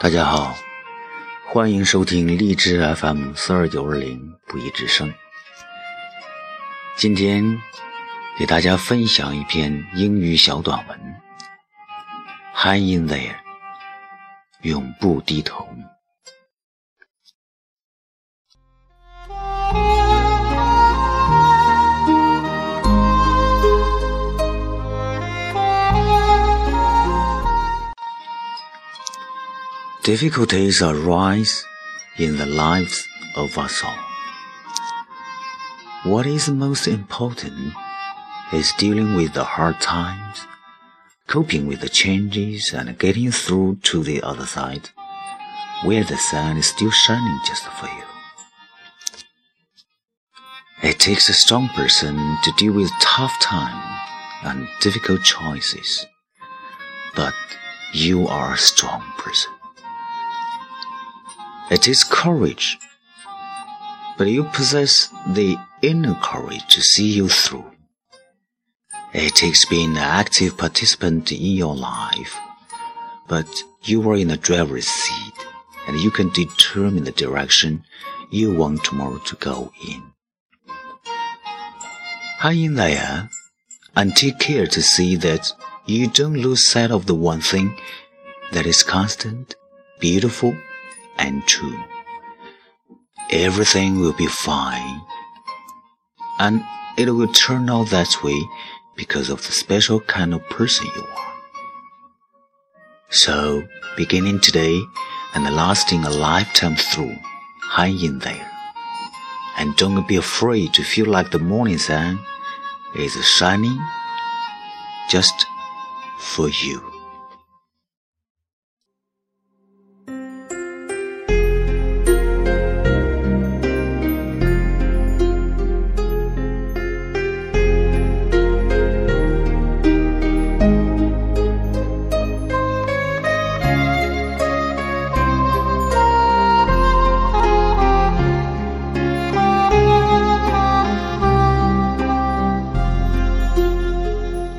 大家好，欢迎收听荔枝 FM 四二九二零不一之声。今天给大家分享一篇英语小短文，Hang in there，永不低头。Difficulties arise in the lives of us all. What is most important is dealing with the hard times, coping with the changes, and getting through to the other side, where the sun is still shining just for you. It takes a strong person to deal with tough times and difficult choices, but you are a strong person. It is courage, but you possess the inner courage to see you through. It takes being an active participant in your life, but you are in the driver's seat and you can determine the direction you want tomorrow to go in. Hang in there and take care to see that you don't lose sight of the one thing that is constant, beautiful, and true. Everything will be fine. And it will turn out that way because of the special kind of person you are. So, beginning today and lasting a lifetime through, hang in there. And don't be afraid to feel like the morning sun is shining just for you.